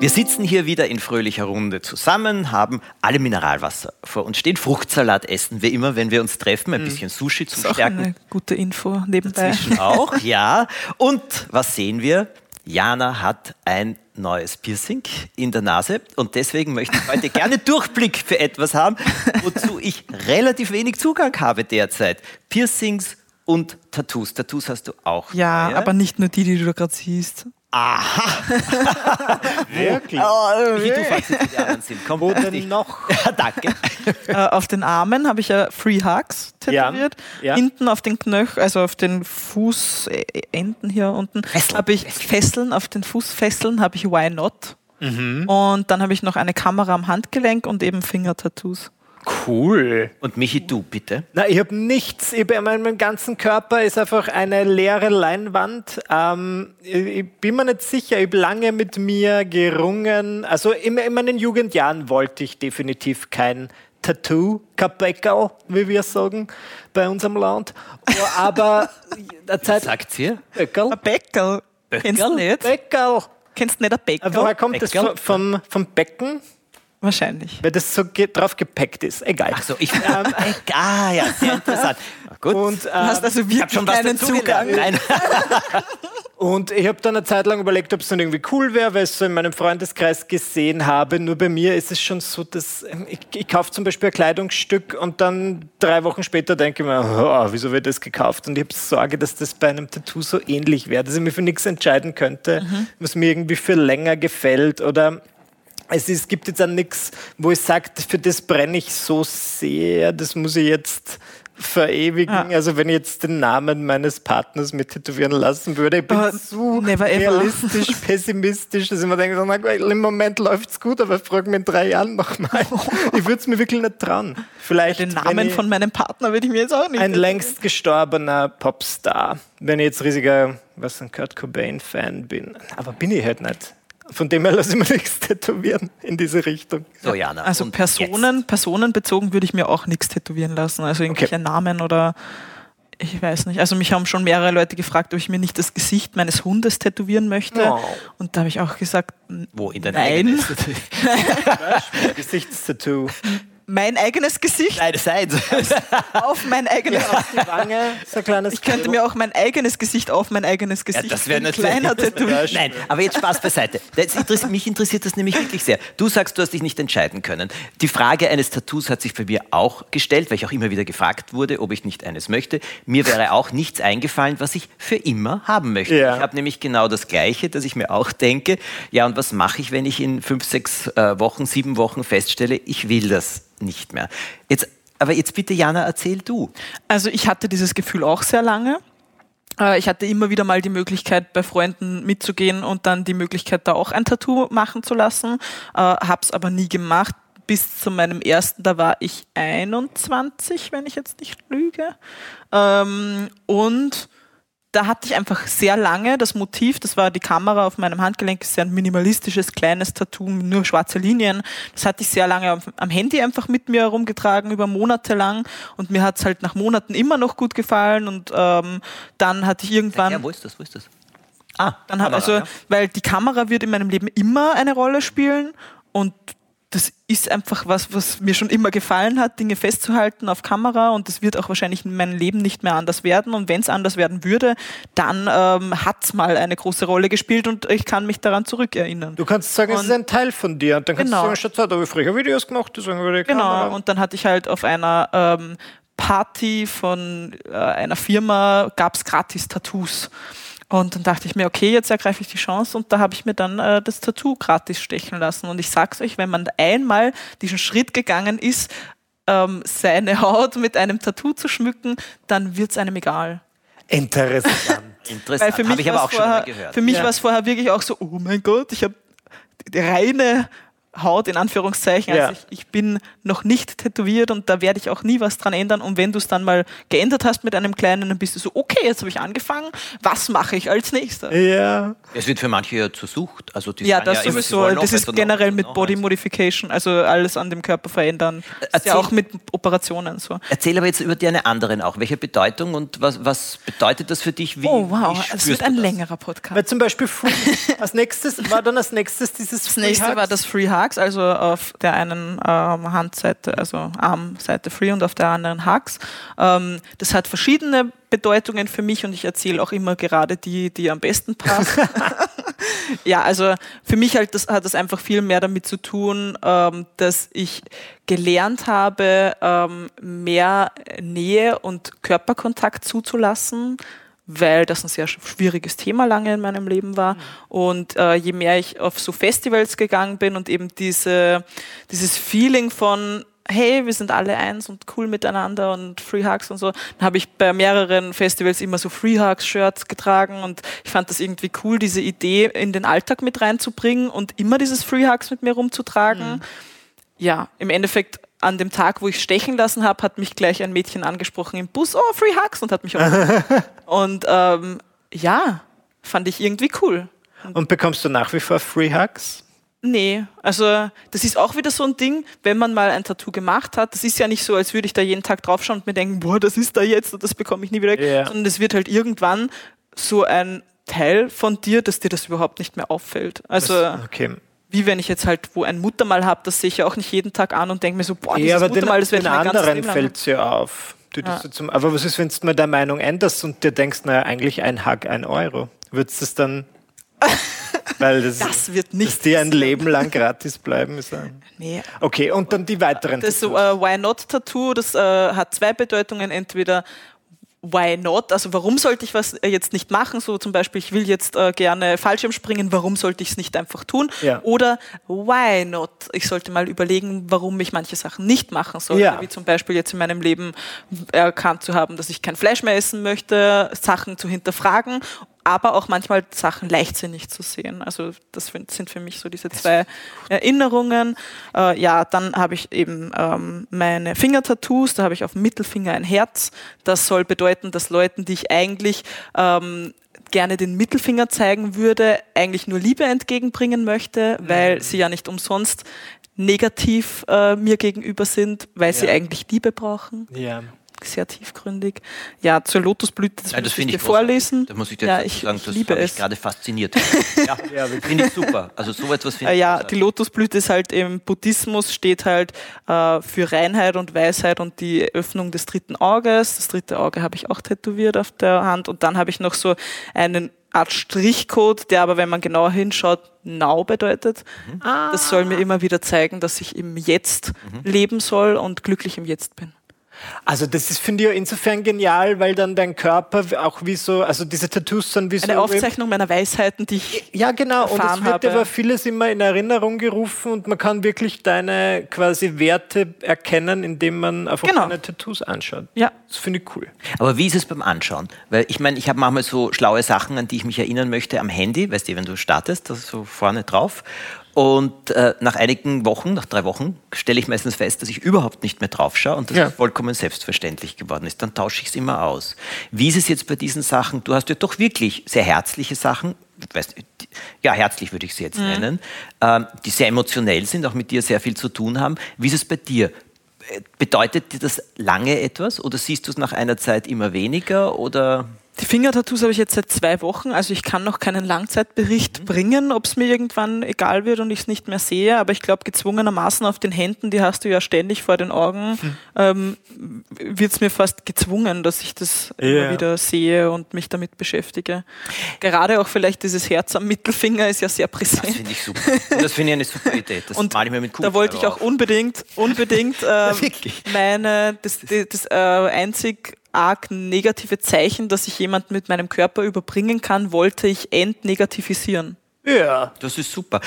Wir sitzen hier wieder in fröhlicher Runde zusammen, haben alle Mineralwasser vor uns stehen. Fruchtsalat essen wir immer, wenn wir uns treffen. Ein bisschen Sushi zum Das ist auch Stärken. eine gute Info nebenbei. Dazwischen auch, ja. Und was sehen wir? Jana hat ein neues Piercing in der Nase und deswegen möchte ich heute gerne Durchblick für etwas haben, wozu ich relativ wenig Zugang habe derzeit. Piercings und Tattoos. Tattoos hast du auch. Ja, neue. aber nicht nur die, die du da gerade siehst. Wirklich? Wie du wie die anderen sind. Komm, Wo denn noch? Ja, danke. äh, auf den Armen habe ich ja Free Hugs tätowiert. Ja, ja. Hinten auf den Knöcheln, also auf den Fußenden hier unten, Fesseln, habe ich Fesseln. Auf den Fußfesseln habe ich Why Not. Und dann habe ich noch eine Kamera am Handgelenk und eben Fingertattoos. Cool. Und Michi, du bitte. Na, ich habe nichts. Ich hab, mein, mein ganzen Körper ist einfach eine leere Leinwand. Ähm, ich, ich bin mir nicht sicher. Ich habe lange mit mir gerungen. Also in, in meinen Jugendjahren wollte ich definitiv kein Tattoo, Kapeckerl, wie wir sagen, bei unserem Land. Aber der Zeit. Sagt ihr? Bäckerl? Ein Bäckerl. Kennst du nicht? Bäckerl. Kennst du nicht ein Bäckerl? Woher kommt das? Bäckerl? Vom, vom Becken? Wahrscheinlich. Weil das so ge drauf gepackt ist. Egal. Ach so, ich. ah, ja, sehr interessant. Gut. Und, Du hast ähm, also ich habe wirklich schon was keinen. Zugang. Nein. Und ich habe dann eine Zeit lang überlegt, ob es dann irgendwie cool wäre, weil ich es so in meinem Freundeskreis gesehen habe. Nur bei mir ist es schon so, dass ähm, ich, ich kaufe zum Beispiel ein Kleidungsstück und dann drei Wochen später denke ich mir, oh, wieso wird das gekauft? Und ich habe Sorge, dass das bei einem Tattoo so ähnlich wäre, dass ich mir für nichts entscheiden könnte, was mir irgendwie für länger gefällt oder es, ist, gibt jetzt auch nichts, wo ich sage, für das brenne ich so sehr, das muss ich jetzt verewigen. Ah. Also wenn ich jetzt den Namen meines Partners mit tätowieren lassen würde, ich bin Aber zu never ever. realistisch, pessimistisch, dass ich mir denke, so, gut, im Moment läuft es gut, aber frag mich in drei Jahren nochmal. Ich würde es mir wirklich nicht trauen. Vielleicht Den Namen von meinem Partner würde ich mir jetzt auch nicht. ein längst gestorbener Popstar. Wenn ich jetzt riesiger, was ein Kurt Cobain-Fan bin. Aber bin ich halt nicht. Von dem her lasse ich mir nichts tätowieren in diese Richtung. So, Jana. Also und Personen, personenbezogen würde ich mir auch nichts tätowieren lassen. Also irgendwelche Namen oder ich weiß nicht. Also mich haben schon mehrere Leute gefragt, ob ich mir nicht das Gesicht meines Hundes tätowieren möchte. Oh. Und da habe ich auch gesagt, Wo in dein Nein. Gesichtstattoo. Mein eigenes Gesicht Nein, seins. auf mein eigenes Die Wange, so kleines Ich könnte mir auch mein eigenes Gesicht auf mein eigenes Gesicht das wäre ein natürlich- kleiner tätowieren. Nein, aber jetzt Spaß beiseite. Das interessiert, mich interessiert das nämlich wirklich sehr. Du sagst, du hast dich nicht entscheiden können. Die Frage eines Tattoos hat sich bei mir auch gestellt, weil ich auch immer wieder gefragt wurde, ob ich nicht eines möchte. Mir wäre auch nichts eingefallen, was ich für immer haben möchte. Ja. Ich habe nämlich genau das Gleiche, dass ich mir auch denke, ja, und was mache ich, wenn ich in fünf, sechs äh, Wochen, sieben Wochen feststelle, ich will das nicht mehr. Jetzt, aber jetzt bitte, Jana, erzähl du. Also ich hatte dieses Gefühl auch sehr lange. Äh, Ich hatte immer wieder mal die Möglichkeit, bei Freunden mitzugehen und dann die Möglichkeit, da auch ein Tattoo machen zu lassen. Äh, hab's aber nie gemacht. Bis zu meinem ersten, da war ich 21, wenn ich jetzt nicht lüge. Ähm, und da hatte ich einfach sehr lange das Motiv, das war die Kamera auf meinem Handgelenk, ist ja ein minimalistisches, kleines Tattoo, nur schwarze Linien. Das hatte ich sehr lange am, Handy einfach mit mir herumgetragen, über Monate lang. Und mir hat es halt nach Monaten immer noch gut gefallen. Und ähm, dann hatte ich irgendwann. Ja, wo ist das? Wo ist das? Ah, Dann hab, Kamera, also, weil die Kamera wird in meinem Leben immer eine Rolle spielen und das ist einfach was, was mir schon immer gefallen hat, Dinge festzuhalten auf Kamera und das wird auch wahrscheinlich in meinem Leben nicht mehr anders werden und wenn es anders werden würde, dann ähm, hat es mal eine große Rolle gespielt und ich kann mich daran zurückerinnern. Du kannst sagen, es Und- ist ein Teil von dir. Und dann kannst Genau. du sagen, Schatz, da habe ich früher Videos gemacht, deswegen habe ich die Genau, Kamera. und dann hatte ich halt auf einer ähm, Party von äh, einer Firma, gab es gratis Tattoos. Und dann dachte ich mir, okay, jetzt ergreife ich die Chance und da habe ich mir dann äh, das Tattoo gratis stechen lassen. Und ich sag's euch, wenn man einmal diesen Schritt gegangen ist, ähm, seine Haut mit einem Tattoo zu schmücken, dann wird's einem egal. Interessant. Weil Interessant. für Habe mich ich aber auch schon mal vorher, gehört. für mich Ja. war es vorher wirklich auch so, oh mein Gott, ich habe reine Haut in Anführungszeichen. Ja. Also ich, ich bin noch nicht tätowiert und da werde ich auch nie was dran ändern. Und wenn du es dann mal geändert hast mit einem kleinen, dann bist du so, okay, jetzt habe ich angefangen, was mache ich als nächstes? Ja. Es wird für manche ja zur Sucht. Also die Ja, das sie sowieso. noch Das ist generell noch mit eins. Body Modification, also alles an dem Körper verändern. Erzähl- ja auch mit Operationen so. Erzähl aber jetzt über deine anderen auch. Welche Bedeutung und was, was bedeutet das für dich? Wie, Oh wow, wie es wird ein das? längerer Podcast. Weil zum Beispiel Free, als nächstes war dann als nächstes dieses Das nächste war das Free Hugs, also auf der einen ähm, Handseite, also Armseite Free und auf der anderen Hugs. Ähm, das hat verschiedene Bedeutungen für mich und ich erzähle auch immer gerade die, die am besten passt. ja, also für mich halt das, hat das einfach viel mehr damit zu tun, ähm, dass ich gelernt habe, ähm, mehr Nähe und Körperkontakt zuzulassen weil das ein sehr schwieriges Thema lange in meinem Leben war. Und äh, je mehr ich auf so Festivals gegangen bin und eben diese, dieses Feeling von hey, wir sind alle eins und cool miteinander und Free Hugs und so. Dann habe ich bei mehreren Festivals immer so Free Hugs Shirts getragen und ich fand das irgendwie cool, diese Idee in den Alltag mit reinzubringen und immer dieses Free Hugs mit mir rumzutragen. Ja, im Endeffekt an dem Tag, wo ich stechen lassen habe, hat mich gleich ein Mädchen angesprochen im Bus, oh, Free Hugs und hat mich Und ähm, ja, fand ich irgendwie cool. Und bekommst du nach wie vor Free Hugs? Nee, also das ist auch wieder so ein Ding, wenn man mal ein Tattoo gemacht hat, das ist ja nicht so, als würde ich da jeden Tag draufschauen und mir denken, boah, das ist da jetzt und das bekomme ich nie wieder Ja. sondern es wird halt irgendwann so ein Teil von dir, dass dir das überhaupt nicht mehr auffällt. Also Okay. Wie wenn ich jetzt halt wo ein Muttermal habe, das sehe ich ja auch nicht jeden Tag an und denke mir so, boah, Ja, dieses aber den, Muttermal, das werde ich mein ganzes anderen Leben lang fällt es ja auf. Ja. zum, aber was ist, wenn du mal der Meinung änderst und dir denkst, naja, eigentlich ein Hug, ein Euro? Würdest du das dann. Weil das, Das wird dass nicht die ein. Leben lang gratis bleiben. Ist ein Nee, okay, und dann die weiteren. Das Tattoos. äh, Why Not Tattoo, das äh, hat zwei Bedeutungen. Entweder Why not? Also warum sollte ich was äh, jetzt nicht machen? So zum Beispiel, ich will jetzt äh, gerne Fallschirm springen, warum sollte ich es nicht einfach tun? Ja. Oder Why not? Ich sollte mal überlegen, warum ich manche Sachen nicht machen sollte. Ja. Wie zum Beispiel jetzt in meinem Leben erkannt zu haben, dass ich kein Fleisch mehr essen möchte, Sachen zu hinterfragen aber auch manchmal Sachen leichtsinnig zu sehen. Also das sind für mich so diese zwei Erinnerungen. Äh, ja, dann habe ich eben ähm, meine Fingertattoos, da habe ich auf dem Mittelfinger ein Herz. Das soll bedeuten, dass Leuten, die ich eigentlich ähm, gerne den Mittelfinger zeigen würde, eigentlich nur Liebe entgegenbringen möchte, weil sie ja nicht umsonst negativ äh, mir gegenüber sind, weil sie Ja. eigentlich Liebe brauchen ja. Sehr tiefgründig. Ja, zur Lotusblüte, das, Ja, das muss ich finde dir ich vorlesen. Da muss ich dir ja, ich, sagen, ich das liebe es. gerade fasziniert. ja, Ja, finde ich super. Also so etwas finde Äh, ich ja, die Lotusblüte ist halt im Buddhismus, steht halt äh, für Reinheit und Weisheit und die Öffnung des dritten Auges. Das dritte Auge habe ich auch tätowiert auf der Hand. Und dann habe ich noch so einen Art Strichcode, der aber, wenn man genauer hinschaut, Now bedeutet. Mhm. Das soll mir immer wieder zeigen, dass ich im Jetzt Mhm. leben soll und glücklich im Jetzt bin. Also das ist, finde ich, ja insofern genial, weil dann dein Körper auch wie so, also diese Tattoos sind wie so... Eine Aufzeichnung meiner Weisheiten, die ich Ja, genau. Und es wird habe. aber vieles immer in Erinnerung gerufen und man kann wirklich deine quasi Werte erkennen, indem man einfach Genau. deine Tattoos anschaut. Ja. Das finde ich cool. Aber wie ist es beim Anschauen? Weil ich meine, ich habe manchmal so schlaue Sachen, an die ich mich erinnern möchte am Handy, weißt du, wenn du startest, das ist so vorne drauf. Und äh, nach einigen Wochen, nach drei Wochen, stelle ich meistens fest, dass ich überhaupt nicht mehr drauf schaue und das Ja. vollkommen selbstverständlich geworden ist. Dann tausche ich es immer aus. Wie ist es jetzt bei diesen Sachen? Du hast ja doch wirklich sehr herzliche Sachen, weißt, ja, herzlich würde ich sie jetzt nennen, ähm, die sehr emotionell sind, auch mit dir sehr viel zu tun haben. Wie ist es bei dir? Äh, Bedeutet dir das lange etwas oder siehst du es nach einer Zeit immer weniger oder Die Fingertattoos habe ich jetzt seit zwei Wochen, also ich kann noch keinen Langzeitbericht Mhm. bringen, ob es mir irgendwann egal wird und ich es nicht mehr sehe, aber ich glaube gezwungenermaßen auf den Händen, die hast du ja ständig vor den Augen, Hm. ähm, wird es mir fast gezwungen, dass ich das Ja. immer wieder sehe und mich damit beschäftige. Gerade auch vielleicht dieses Herz am Mittelfinger ist ja sehr das präsent. finde ich super. Und das finde ich eine super Idee. Das Und ich mir mit da wollte ich auch auf. unbedingt, unbedingt äh, meine, das, das, das äh, einzig arg negative Zeichen, das ich jemand mit meinem Körper überbringen kann, wollte ich entnegativisieren. Ja. Das ist super.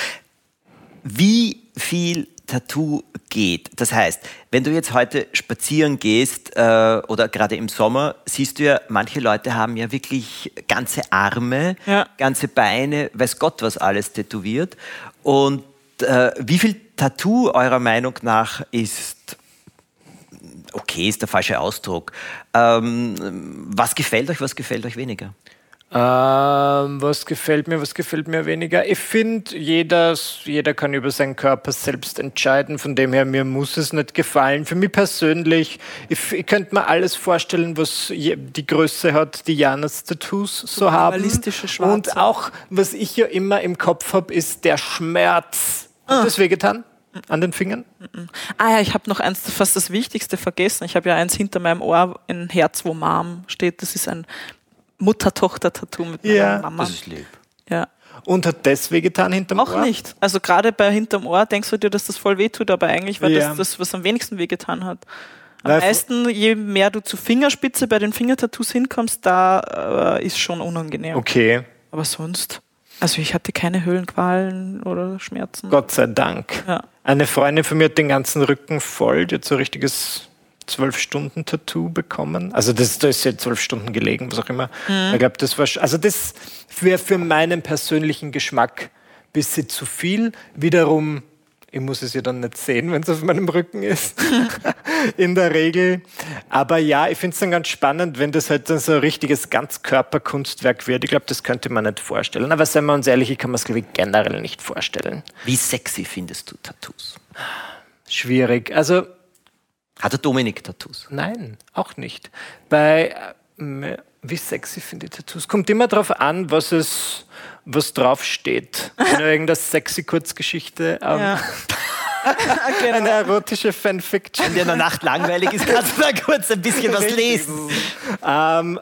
Wie viel Tattoo geht. Das heißt, wenn du jetzt heute spazieren gehst äh, oder gerade im Sommer, siehst du ja, manche Leute haben ja wirklich ganze Arme, Ja. ganze Beine, weiß Gott was alles tätowiert. Und äh, wie viel Tattoo eurer Meinung nach ist okay, ist der falsche Ausdruck. Ähm, was gefällt euch, was gefällt euch weniger? Ähm, was gefällt mir, was gefällt mir weniger? Ich finde, jeder, jeder kann über seinen Körper selbst entscheiden. Von dem her, mir muss es nicht gefallen. Für mich persönlich, ich, ich könnte mir alles vorstellen, was je, die Größe hat, die Janas Tattoos so haben. minimalistische Schwarze. Und auch, was ich ja immer im Kopf habe, ist der Schmerz. Hat das wehgetan? An den Fingern? Ah ja, ich habe noch eins, fast das Wichtigste vergessen. Ich habe ja eins hinter meinem Ohr, ein Herz, wo Mom steht. Das ist ein Mutter-Tochter-Tattoo mit meiner Ja, Mama. Das ist lieb. Ja. Und hat das wehgetan hinterm Auch Ohr? nicht. Also gerade bei hinterm Ohr denkst du dir, dass das voll wehtut, aber eigentlich war Ja. das das, was am wenigsten wehgetan hat. Am Weil- meisten, je mehr du zur Fingerspitze bei den Fingertattoos hinkommst, da äh, ist schon unangenehm. Okay, Aber sonst, also ich hatte keine Höhlenqualen oder Schmerzen. Gott sei Dank. Ja. Eine Freundin von mir hat den ganzen Rücken voll, die hat so ein richtiges zwölf Stunden Tattoo bekommen. Also das, da ist ja zwölf Stunden gelegen, was auch immer. Ich glaube, das war, also das wäre für meinen persönlichen Geschmack ein bisschen zu viel. Wiederum, ich muss es ja dann nicht sehen, wenn es auf meinem Rücken ist. In der Regel. Aber ja, ich finde es dann ganz spannend, wenn das halt dann so ein richtiges Ganzkörperkunstwerk wird. Ich glaube, das könnte man nicht vorstellen. Aber seien wir uns ehrlich, ich kann mir das glaube ich generell nicht vorstellen. Wie sexy findest du Tattoos? Schwierig. Also Hat der Dominik Tattoos? Nein, auch nicht. Bei ähm, wie sexy finde ich Tattoos? Kommt immer darauf an, was es was draufsteht. Wenn irgendeine sexy Kurzgeschichte, ähm, Ja. eine erotische Fanfiction. Wenn dir in der Nacht langweilig ist, kannst du da kurz ein bisschen was lesen. Ähm,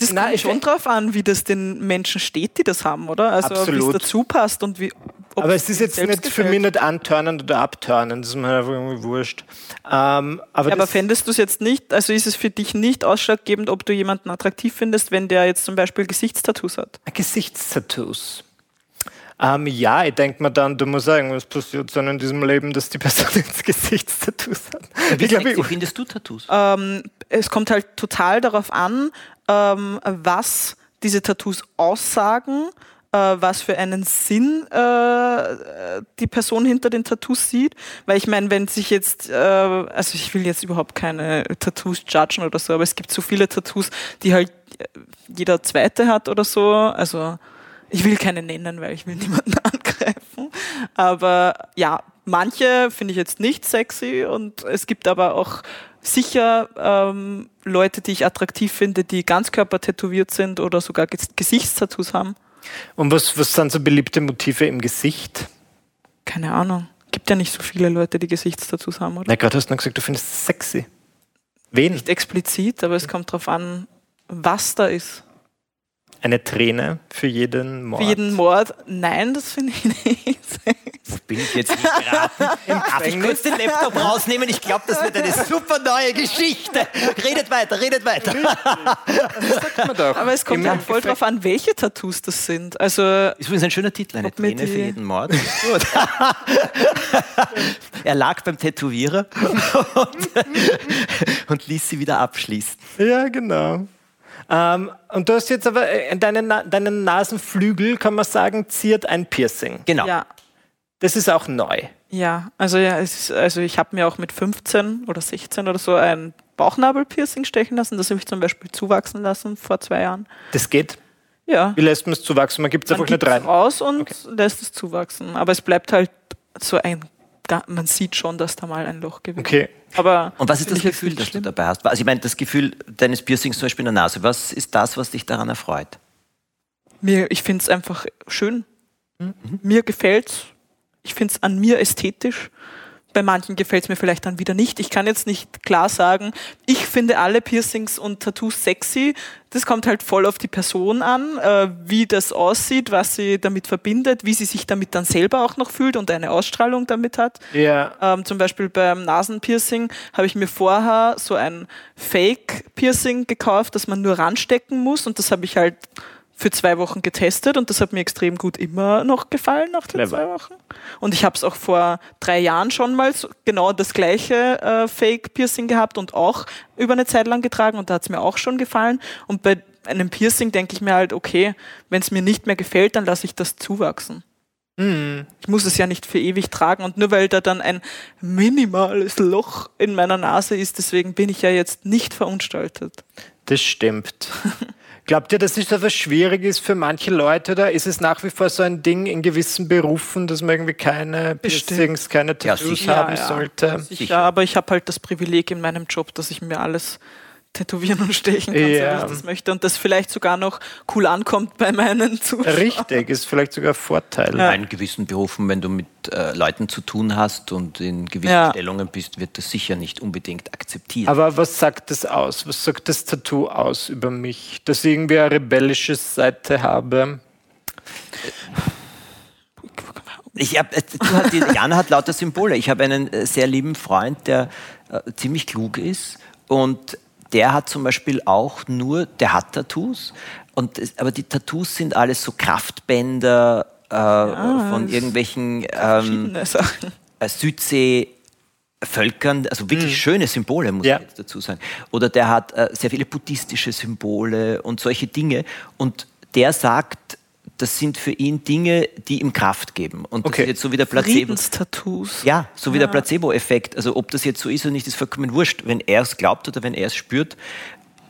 Das Nein, kommt schon drauf an, wie das den Menschen steht, die das haben, oder? Also wie Absolut. es dazu passt und wie. ob aber es ist jetzt nicht für gefällt. mich nicht antörnen oder abturnen. Das ist mir einfach irgendwie wurscht. Ähm, aber Ja, aber fändest du es jetzt nicht, also ist es für dich nicht ausschlaggebend, ob du jemanden attraktiv findest, wenn der jetzt zum Beispiel Gesichtstattoos hat? Gesichtstattoos. Ähm, ja, ich denke mir dann, du musst sagen, was passiert dann in diesem Leben, dass die Person jetzt Gesichtstattoos hat. Wie Ich ich, findest du Tattoos? Ähm, es kommt halt total darauf an, ähm, was diese Tattoos aussagen, äh, was für einen Sinn äh, die Person hinter den Tattoos sieht. Weil ich meine, wenn sich jetzt, äh, also ich will jetzt überhaupt keine Tattoos judgen oder so, aber es gibt so viele Tattoos, die halt äh, jeder zweite hat oder so. Also ich will keine nennen, weil ich will niemanden angreifen. Aber ja, manche finde ich jetzt nicht sexy und es gibt aber auch sicher ähm, Leute, die ich attraktiv finde, die ganzkörper tätowiert sind oder sogar Ges Gesichtstattoos haben. Und was, was sind so beliebte Motive im Gesicht? Keine Ahnung. Gibt ja nicht so viele Leute, die Gesichtstattoos haben, oder? Na, gerade hast du noch gesagt, du findest es sexy. Wen? Nicht explizit, aber es kommt darauf an, was da ist. Eine Träne für jeden Mord. Für jeden Mord, nein, das finde ich nicht. Bin ich jetzt nicht geraten? Darf ich kurz den Laptop rausnehmen? Ich glaube, das wird eine super neue Geschichte. Redet weiter, redet weiter. Sagt man doch. Aber es kommt halt voll drauf an, welche Tattoos das sind. Also Ist übrigens ein schöner Titel, eine Träne für jeden Mord. Gut. er lag beim Tätowierer und, und ließ sie wieder abschließen. Ja, genau. Ähm, und du hast jetzt aber äh, deinen, deinen Nasenflügel, kann man sagen, ziert ein Piercing. Genau. ja, Das ist auch neu. ja. Also ja, es ist, also ich habe mir auch mit 15 oder 16 oder so ein Bauchnabelpiercing stechen lassen. Das habe ich zum Beispiel zuwachsen lassen vor zwei Jahren. Das geht. Ja. Wie lässt man es zuwachsen? Man gibt es Man einfach nicht rein. raus und lässt es zuwachsen. Aber es bleibt halt so ein, man sieht schon, dass da mal ein Loch gewesen Okay. Aber Und was ist das Gefühl, das du schlimm. dabei hast? Also ich meine, das Gefühl deines Piercings zum Beispiel in der Nase, was ist das, was dich daran erfreut? Mir, ich finde es einfach schön. Mhm. Mir gefällt's. Ich finde es an mir ästhetisch. Bei manchen gefällt es mir vielleicht dann wieder nicht. Ich kann jetzt nicht klar sagen, ich finde alle Piercings und Tattoos sexy. Das kommt halt voll auf die Person an, äh, wie das aussieht, was sie damit verbindet, wie sie sich damit dann selber auch noch fühlt und eine Ausstrahlung damit hat. Ja. Ähm, zum Beispiel beim Nasenpiercing habe ich mir vorher so ein Fake-Piercing gekauft, das man nur ranstecken muss und das habe ich halt für zwei Wochen getestet und das hat mir extrem gut immer noch gefallen nach den Clever. zwei Wochen. Und ich habe es auch vor drei Jahren schon mal so, genau das gleiche äh, Fake-Piercing gehabt und auch über eine Zeit lang getragen und da hat es mir auch schon gefallen. Und bei einem Piercing denke ich mir halt, okay, wenn es mir nicht mehr gefällt, dann lasse ich das zuwachsen. Ich muss es ja nicht für ewig tragen und nur weil da dann ein minimales Loch in meiner Nase ist, deswegen bin ich ja jetzt nicht verunstaltet. Das stimmt. Glaubt ihr, dass es etwas schwierig ist für manche Leute oder ist es nach wie vor so ein Ding in gewissen Berufen, dass man irgendwie keine Bestimmt. Piercings, keine Tattoos sicher. haben Ja, ja. sollte? Sicher, Sicher. aber ich habe halt das Privileg in meinem Job, dass ich mir alles tätowieren und stechen kann, so Ja. wie ich das möchte und das vielleicht sogar noch cool ankommt bei meinen Zuschauern. Richtig, ist vielleicht sogar ein Vorteil. In gewissen Berufen, wenn du mit äh, Leuten zu tun hast und in gewissen Ja. Stellungen bist, wird das sicher nicht unbedingt akzeptiert. Aber was sagt das aus? Was sagt das Tattoo aus über mich? Dass ich irgendwie eine rebellische Seite habe? Ich hab, äh, du hast, die Jana hat lauter Symbole. Ich habe einen äh, sehr lieben Freund, der äh, ziemlich klug ist und der hat zum Beispiel auch nur, der hat Tattoos, und, aber die Tattoos sind alles so Kraftbänder äh, von irgendwelchen ähm, äh, Südsee-Völkern, also wirklich schöne Symbole, muss Ja. ich jetzt dazu sagen. Oder der hat äh, sehr viele buddhistische Symbole und solche Dinge. Und der sagt, das sind für ihn Dinge, die ihm Kraft geben. Und das Okay. ist jetzt so wie der Placebo. Friedenstattoos. Ja, so wie der Placebo-Effekt. Also ob das jetzt so ist oder nicht, ist vollkommen wurscht. Wenn er es glaubt oder wenn er es spürt,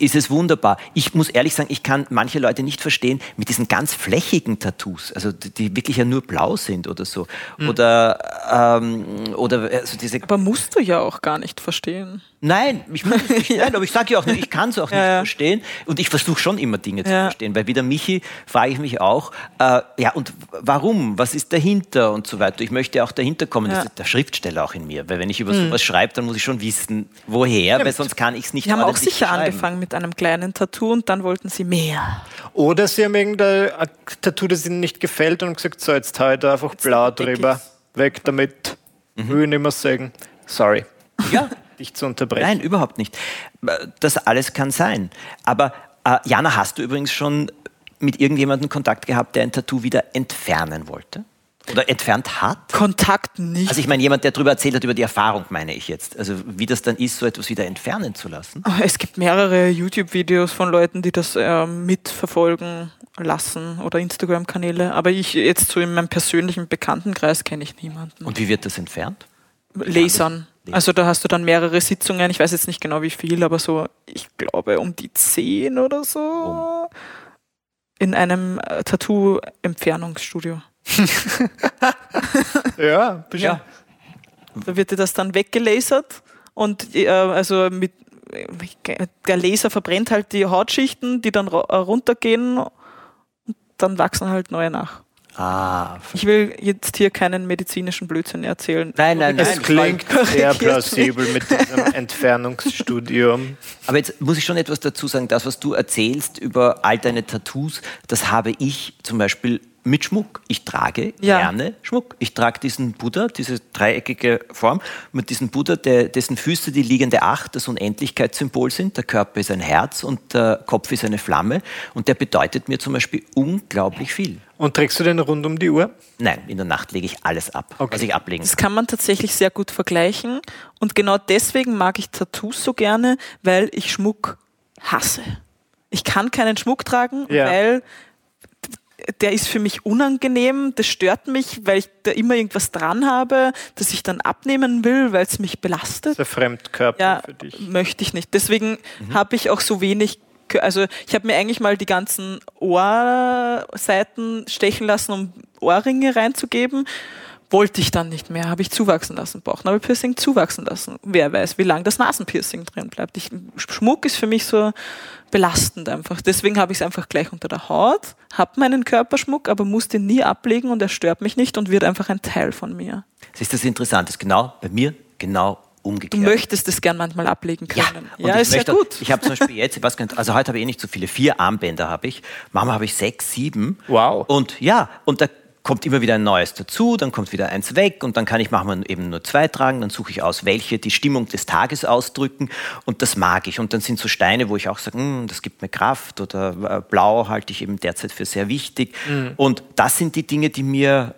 ist es wunderbar. Ich muss ehrlich sagen, ich kann manche Leute nicht verstehen mit diesen ganz flächigen Tattoos, also die, die wirklich ja nur blau sind oder so. Oder, ähm, oder also diese Aber musst du ja auch gar nicht verstehen. Nein, ich nicht, nein, aber ich sage ja auch nicht, ich kann es auch nicht ja. verstehen. Und ich versuche schon immer Dinge zu verstehen, weil wie der Michi frage ich mich auch, äh, ja, und warum? Was ist dahinter und so weiter? Ich möchte auch dahinter kommen, Ja. das ist der Schriftsteller auch in mir. Weil wenn ich über sowas schreibe, dann muss ich schon wissen, woher, weil sonst kann ich es nicht Die haben auch sicher angefangen mit einem kleinen Tattoo und dann wollten sie mehr. Oder sie haben irgendein ein Tattoo, das ihnen nicht gefällt und haben gesagt, so, jetzt ich da einfach blau drüber. Weg damit. Will ich nicht mehr sagen. Sorry, Ja, dich zu unterbrechen. Nein, überhaupt nicht. Das alles kann sein. Aber äh, Jana, hast du übrigens schon mit irgendjemandem Kontakt gehabt, der ein Tattoo wieder entfernen wollte? Oder entfernt hat? Kontakt nicht. Also ich meine, jemand, der darüber erzählt hat, über die Erfahrung, meine ich jetzt. Also wie das dann ist, so etwas wieder entfernen zu lassen. es gibt mehrere YouTube-Videos von Leuten, die das ähm, mitverfolgen lassen oder Instagram-Kanäle. Aber ich jetzt so in meinem persönlichen Bekanntenkreis kenne ich niemanden. Und wie wird das entfernt? Lasern. Also da hast du dann mehrere Sitzungen. Ich weiß jetzt nicht genau wie viel, aber so, ich glaube um die zehn oder so. In einem äh, Tattoo-Entfernungsstudio. Ja, bestimmt. Da wird dir das dann weggelasert und äh, also mit der Laser verbrennt halt die Hautschichten, die dann äh, runtergehen und dann wachsen halt neue nach. Ah, Ich will jetzt hier keinen medizinischen Blödsinn erzählen. Nein, nein, Es nein. klingt sehr plausibel mit diesem Entfernungsstudium. Aber jetzt muss ich schon etwas dazu sagen. Das, was du erzählst über all deine Tattoos, das habe ich zum Beispiel mit Schmuck. Ich trage Ja. gerne Schmuck. Ich trage diesen Buddha, diese dreieckige Form, mit diesem Buddha, der, dessen Füße die liegende Acht, das Unendlichkeitssymbol sind. Der Körper ist ein Herz und der Kopf ist eine Flamme. Und der bedeutet mir zum Beispiel unglaublich viel. Und trägst du den rund um die Uhr? Nein, in der Nacht lege ich alles ab, was ich ablegen Das kann. kann man tatsächlich sehr gut vergleichen. Und genau deswegen mag ich Tattoos so gerne, weil ich Schmuck hasse. Ich kann keinen Schmuck tragen, Ja. weil der ist für mich unangenehm, das stört mich, weil ich da immer irgendwas dran habe, das ich dann abnehmen will, weil es mich belastet. Der Fremdkörper Ja, für dich. möchte ich nicht. Deswegen Mhm. habe ich auch so wenig. Also ich habe mir eigentlich mal die ganzen Ohrseiten stechen lassen, um Ohrringe reinzugeben. Wollte ich dann nicht mehr, habe ich zuwachsen lassen, Bauchnabelpiercing zuwachsen lassen. Wer weiß, wie lange das Nasenpiercing drin bleibt. Ich, Schmuck ist für mich so belastend einfach. Deswegen habe ich es einfach gleich unter der Haut, habe meinen Körperschmuck, aber muss den nie ablegen und er stört mich nicht und wird einfach ein Teil von mir. Das ist das Interessante. Ist genau bei mir genau Du umgekehrt. möchtest es gern manchmal ablegen Ja, können. und Ja, ich ist ja gut. Ich habe zum Beispiel jetzt, ich weiß gar nicht, also heute habe ich eh nicht so viele, vier Armbänder habe ich. Mama habe ich sechs, sieben. Wow. Und ja, und da kommt immer wieder ein neues dazu, dann kommt wieder eins weg und dann kann ich manchmal eben nur zwei tragen, dann suche ich aus, welche die Stimmung des Tages ausdrücken und das mag ich. Und dann sind so Steine, wo ich auch sage, "Hm, das gibt mir Kraft oder äh, Blau halte ich eben derzeit für sehr wichtig. Und das sind die Dinge, die mir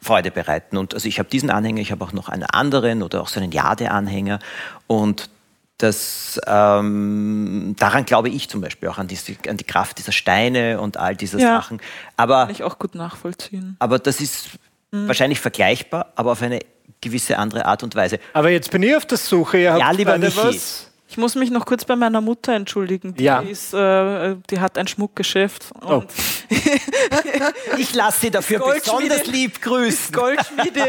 Freude bereiten. Und also ich habe diesen Anhänger, ich habe auch noch einen anderen oder auch so einen Jade-Anhänger und das, ähm, daran glaube ich zum Beispiel auch an, diese, an die Kraft dieser Steine und all diese Ja. Sachen. Aber Kann ich auch gut nachvollziehen. aber das ist wahrscheinlich vergleichbar, aber auf eine gewisse andere Art und Weise. Aber jetzt bin ich auf der Suche. Ihr habt Ja, lieber Michi. was? Ich muss mich noch kurz bei meiner Mutter entschuldigen. Die, Ja. ist, äh, die hat ein Schmuckgeschäft Oh. Ich lasse Sie dafür besonders lieb grüßen. Goldschmiedin,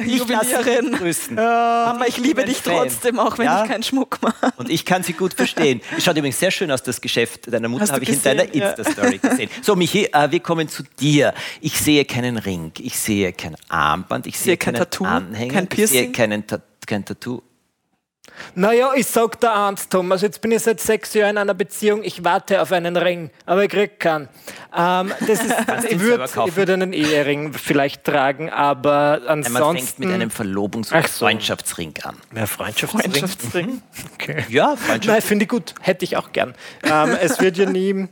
Ich lasse Sie grüßen. Mama, ich liebe dich Fan. trotzdem, auch wenn Ja. ich keinen Schmuck mache. Und ich kann sie gut verstehen. Es schaut übrigens sehr schön aus, das Geschäft deiner Mutter habe ich in deiner Ja. Insta-Story gesehen. So, Michi, äh, wir kommen zu dir. Ich sehe keinen Ring, ich sehe kein Armband, ich sehe, sehe kein keinen Tattoo, Anhänger, kein ich sehe Piercing. keinen Ta kein Tattoo. Naja, ich sag dir eins, Thomas, jetzt bin ich seit sechs Jahren in einer Beziehung, ich warte auf einen Ring, aber ich krieg keinen. Ähm, das ist, ich würde würd einen Ehering vielleicht tragen, aber ansonsten... man fängt mit einem Verlobungs- so. Freundschaftsring an. Ja, Freundschaftsring. Freundschaftsring. Okay. Ja, Freundschaft. Nein, finde ich gut. Hätte ich auch gern. Ähm, es wird ja nie.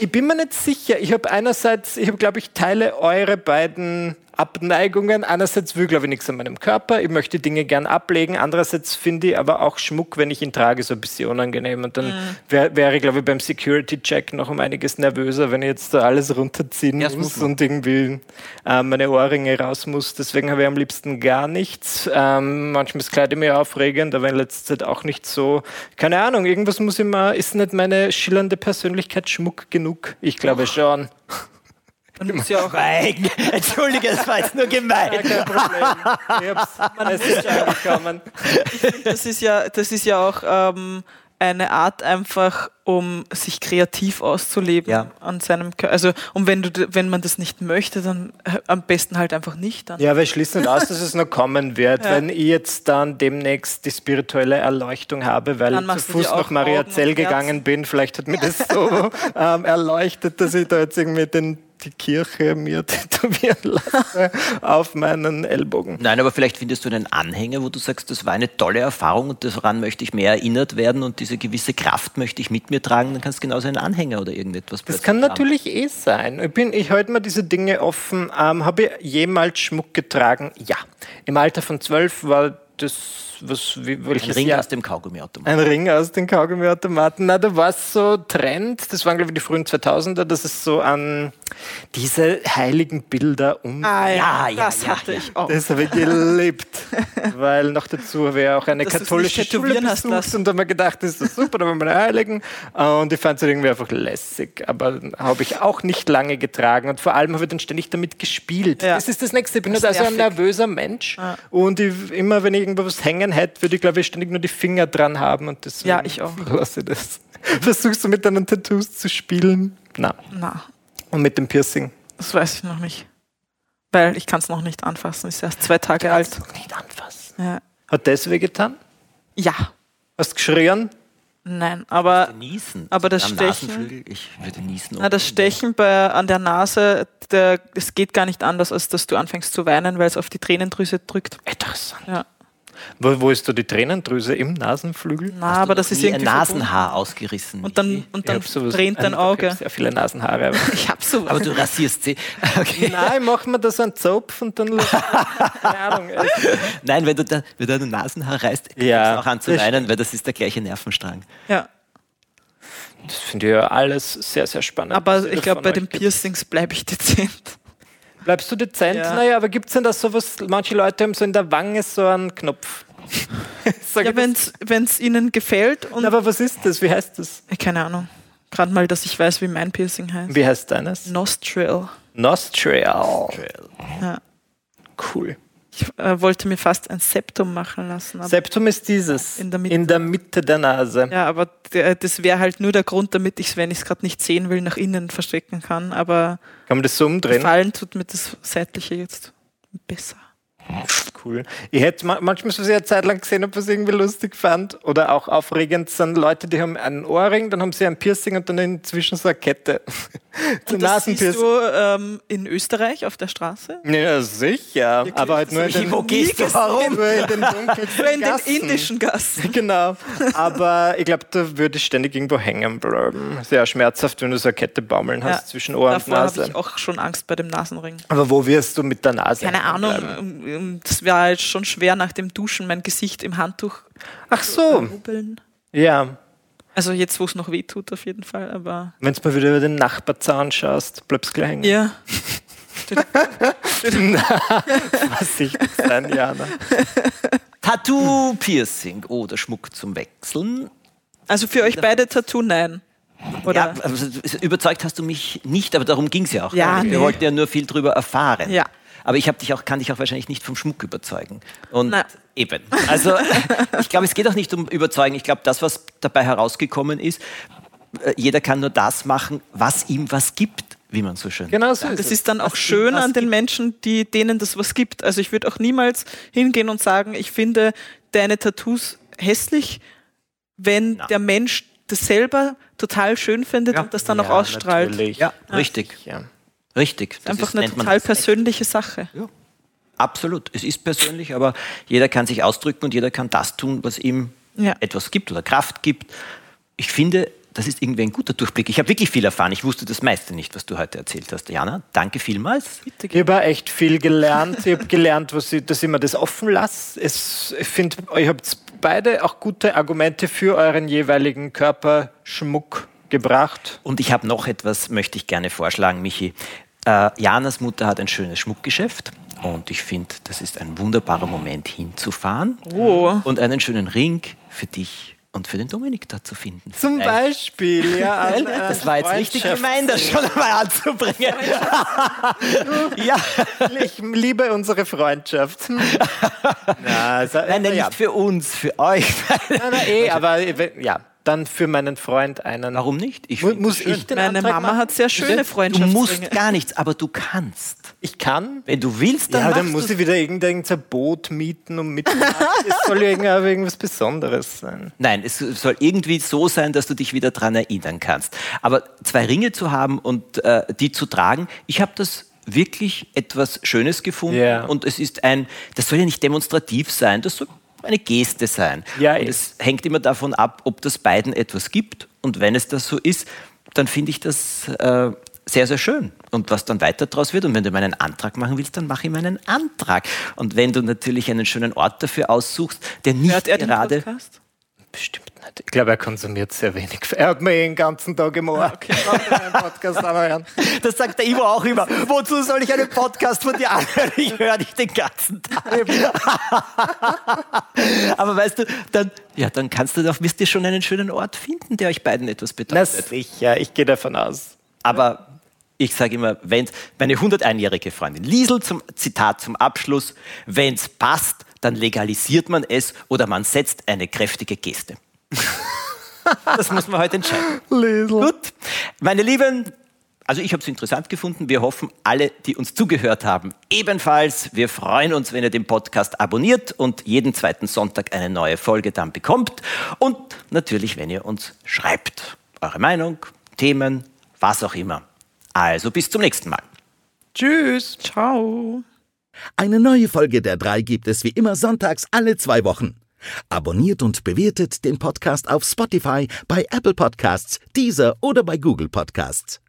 Ich bin mir nicht sicher. Ich habe einerseits, ich habe, glaube ich, teile eure beiden Abneigungen. Einerseits will, glaube ich, nichts an meinem Körper. Ich möchte Dinge gern ablegen. Andererseits finde ich aber auch Schmuck, wenn ich ihn trage, so ein bisschen unangenehm. Und dann wär- wäre ich, glaube ich, beim Security-Check noch um einiges nervöser, wenn ich jetzt da alles runterziehen Ja, muss muss und irgendwie äh, meine Ohrringe raus muss. Deswegen habe ich am liebsten gar nichts. Ähm, manchmal ist Kleid mir aufregend, aber in letzter Zeit auch nicht so. Keine Ahnung, irgendwas muss immer, ist nicht meine schillernde Persönlichkeit Schmuck genug? Ich glaube schon. Man muss ja auch Schweigen. Entschuldige, das war jetzt nur gemein. Kein Problem. Ich hab's, es ist schon gekommen. das ist ja, das ist ja auch ähm, eine Art einfach, um sich kreativ auszuleben Ja. an seinem Körper. Also und wenn du, wenn man das nicht möchte, dann äh, am besten halt einfach nicht. Dann. Ja, aber ich schließe nicht aus, dass es noch kommen wird. Ja. Wenn ich jetzt dann demnächst die spirituelle Erleuchtung habe, weil Dann ich zu Fuß nach Mariazell Augen und gegangen bin, vielleicht hat mir das so ähm, erleuchtet, dass ich da jetzt irgendwie den, die Kirche mir tätowieren lasse auf meinen Ellbogen. Nein, aber vielleicht findest du einen Anhänger, wo du sagst, das war eine tolle Erfahrung und daran möchte ich mehr erinnert werden und diese gewisse Kraft möchte ich mit mir tragen, dann kannst du genauso einen Anhänger oder irgendetwas Das kann haben. natürlich eh sein. Ich, bin, ich halte mir diese Dinge offen. Ähm, Habe ich jemals Schmuck getragen? Ja. Im Alter von zwölf war das, was, wie, Ein welches Ring Jahr? aus dem Kaugummiautomat. Ein Ring aus den Kaugummiautomaten. Na, da war es so Trend, das waren glaube ich die frühen 2000er, dass es so an diese heiligen Bilder um. Ah, Ja, ja, das ja, hatte ja. ich auch. Das habe ich geliebt, weil noch dazu habe ich auch eine Dass du's katholische Schule besucht lassen. und habe mir gedacht, das ist super, da waren meine Heiligen und ich fand es irgendwie einfach lässig, aber habe ich auch nicht lange getragen und vor allem habe ich dann ständig damit gespielt. Ja. Das ist das Nächste, ich bin Das halt ist also ein nervöser Mensch und ich, immer wenn ich irgendwas hängen hätte, würde ich glaube ich ständig nur die Finger dran haben und deswegen Ja, ich auch. lasse das. Versuchst du mit deinen Tattoos zu spielen? Na. Na, Und mit dem Piercing? das weiß ich noch nicht. Weil ich kann es noch nicht anfassen. Ist erst zwei Tage alt. Nicht anfassen. Ja. Hat das wehgetan? ja. Hast du geschrien? Nein, aber Niesen. Aber das Am Stechen- ich würde niesen. na, das Stechen bei, an der Nase, der, es geht gar nicht anders, als dass du anfängst zu weinen, weil es auf die Tränendrüse drückt. Interessant. Ja. Wo, wo ist da die Tränendrüse? Im Nasenflügel? Na, aber das ist nie ein irgendwie verbunden. Nasenhaar ausgerissen. Und dann, und Ich dann sowas- tränt dein Ich hab Auge. sehr viele Nasenhaare. aber- Ich hab so. aber du rasierst sie. Okay. Nein, ich mach mir da so einen Zopf und dann. Keine Ahnung. Nein, wenn du, da, wenn du dein Nasenhaar reißt, Ja, fängst du auch an zu das weinen, weil das ist der gleiche Nervenstrang. Ja, Das finde ich ja alles sehr, sehr spannend. aber ihr ich glaube, bei den. Piercings bleibe ich dezent. Bleibst du dezent? Ja. Naja, aber gibt es denn da sowas? Manche Leute haben so in der Wange so einen Knopf. Ja, das? wenn es ihnen gefällt und. Aber was ist das? Wie heißt das? keine Ahnung. Gerade mal, dass ich weiß, wie mein Piercing heißt. Wie heißt deines? Nostril. Nostril. Ja. Cool. Ich äh, wollte mir fast ein Septum machen lassen. Septum ist dieses. In der Mitte. In der Mitte der Nase. ja, aber der, das wäre halt nur der Grund, damit ich es, wenn ich es gerade nicht sehen will, nach innen verstecken kann. Aber Kann man das so umdrehen? gefallen tut mir das Seitliche jetzt besser. Cool. Ich hätte ma manchmal so sehr eine Zeit lang gesehen, ob ich es irgendwie lustig fand oder auch aufregend sind Leute, die haben einen Ohrring, dann haben sie ein Piercing und dann inzwischen so eine Kette. so Und das siehst du ähm, in Österreich auf der Straße? Ja, sicher. Aber halt nur in den, Wo gehst du herum? in den dunkelsten in den indischen Gassen. Genau. Aber ich glaube, da würde ich ständig irgendwo hängen bleiben. Sehr schmerzhaft, wenn du so eine Kette baumeln hast Ja. zwischen Ohr und Davor habe Nase. ich auch schon Angst bei dem Nasenring. Aber wo wirst du mit der Nase? Keine Ahnung, bleiben? Das wäre jetzt schon schwer nach dem Duschen mein Gesicht im Handtuch Ach so. rubbeln. Ja. Also jetzt, wo es noch weh tut, auf jeden Fall, aber Wenn du mal wieder über den Nachbarzaun schaust, bleibst du gleich hängen. ja. Vorsichtig sein, Jana. Tattoo, Piercing oder Schmuck zum Wechseln. Also für euch beide Tattoo, nein. Oder? Ja, also, überzeugt hast du mich nicht, aber darum ging es ja auch. Ja, gar nicht. Wir nee. wollten ja nur viel drüber erfahren. Ja. Aber ich dich auch, kann dich auch wahrscheinlich nicht vom Schmuck überzeugen. Und Nein. eben. Also ich glaube, es geht auch nicht um überzeugen. Ich glaube, das, was dabei herausgekommen ist, äh, jeder kann nur das machen, was ihm was gibt, wie man so schön Genau so Das ist dann auch Was schön an den. Menschen, die, denen das was gibt. Also ich würde auch niemals hingehen und sagen, ich finde deine Tattoos hässlich, wenn Na. der Mensch das selber total schön findet Ja. und das dann auch Ja, ausstrahlt. natürlich. Ja, richtig, Ja. Richtig. Das Einfach ist- eine total persönliche Sache. Absolut. Es ist persönlich, aber jeder kann sich ausdrücken und jeder kann das tun, was ihm Ja. etwas gibt oder Kraft gibt. Ich finde, das ist irgendwie ein guter Durchblick. Ich habe wirklich viel erfahren. Ich wusste das meiste nicht, was du heute erzählt hast. Jana, danke vielmals. Ich habe auch echt viel gelernt. Ich habe gelernt, was ich, dass ich mir das offen lasse. Es, ich finde, ihr habt beide auch gute Argumente für euren jeweiligen Körperschmuck gebracht. Und ich habe noch etwas, möchte ich gerne vorschlagen, Michi. Äh, Janas Mutter hat ein schönes Schmuckgeschäft und ich finde, das ist ein wunderbarer Moment hinzufahren Oh. und einen schönen Ring für dich und für den Dominik da zu finden. Zum Vielleicht. Beispiel, ja. an- an Das war jetzt richtig gemein, das schon einmal anzubringen. ja. Ich liebe unsere Freundschaft. Na, also, Nein, nein, ja. nicht für uns, für euch. Nein, nein, eh, aber ja, dann für meinen Freund einen. Warum nicht? Ich Mu- muss ich den Meine Antrag Mama machen? hat sehr schöne Du Freundschaftsringe. musst gar nichts, aber du kannst. Ich kann. Wenn du willst, dann ja, dann machst muss du's. ich wieder irgendein Boot mieten und mitmachen. Das soll ja irgendwie auch irgendwas Besonderes sein. Nein, es soll irgendwie so sein, dass du dich wieder daran erinnern kannst. Aber zwei Ringe zu haben und äh, die zu tragen, ich habe das wirklich etwas Schönes gefunden. Ja. Und es ist ein, das soll ja nicht demonstrativ sein, das soll eine Geste sein. Ja, und eh. es hängt immer davon ab, ob das beiden etwas gibt. Und wenn es das so ist, dann finde ich das äh, sehr, sehr schön. Und was dann weiter daraus wird, und wenn du meinen Antrag machen willst, dann mach ihm einen Antrag. Und wenn du natürlich einen schönen Ort dafür aussuchst, der nicht er gerade... Podcast? Bestimmt nicht. Ich glaube, er konsumiert sehr wenig. Er hat mir eh den ganzen Tag im Ohr. Okay. Podcast anhören. Das sagt der Ivo auch immer. Wozu soll ich einen Podcast von dir anhören? Ich höre dich den ganzen Tag. Aber weißt du, dann, ja, dann kannst du doch, wirst du schon einen schönen Ort finden, der euch beiden etwas Na bedeutet. sicher, ich gehe davon aus. Aber ich sage immer, wenn meine 101-jährige Freundin Liesel zum Zitat zum Abschluss, wenn es passt, dann legalisiert man es oder man setzt eine kräftige Geste. das muss man heute entscheiden. Gut, meine Lieben, also ich habe es interessant gefunden. Wir hoffen, alle, die uns zugehört haben, ebenfalls. Wir freuen uns, wenn ihr den Podcast abonniert und jeden zweiten Sonntag eine neue Folge dann bekommt. Und natürlich, wenn ihr uns schreibt. Eure Meinung, Themen, was auch immer. Also bis zum nächsten Mal. Tschüss. Ciao. Eine neue Folge der drei gibt es wie immer sonntags alle zwei Wochen. Abonniert und bewertet den Podcast auf Spotify, bei Apple Podcasts, Deezer oder bei Google Podcasts.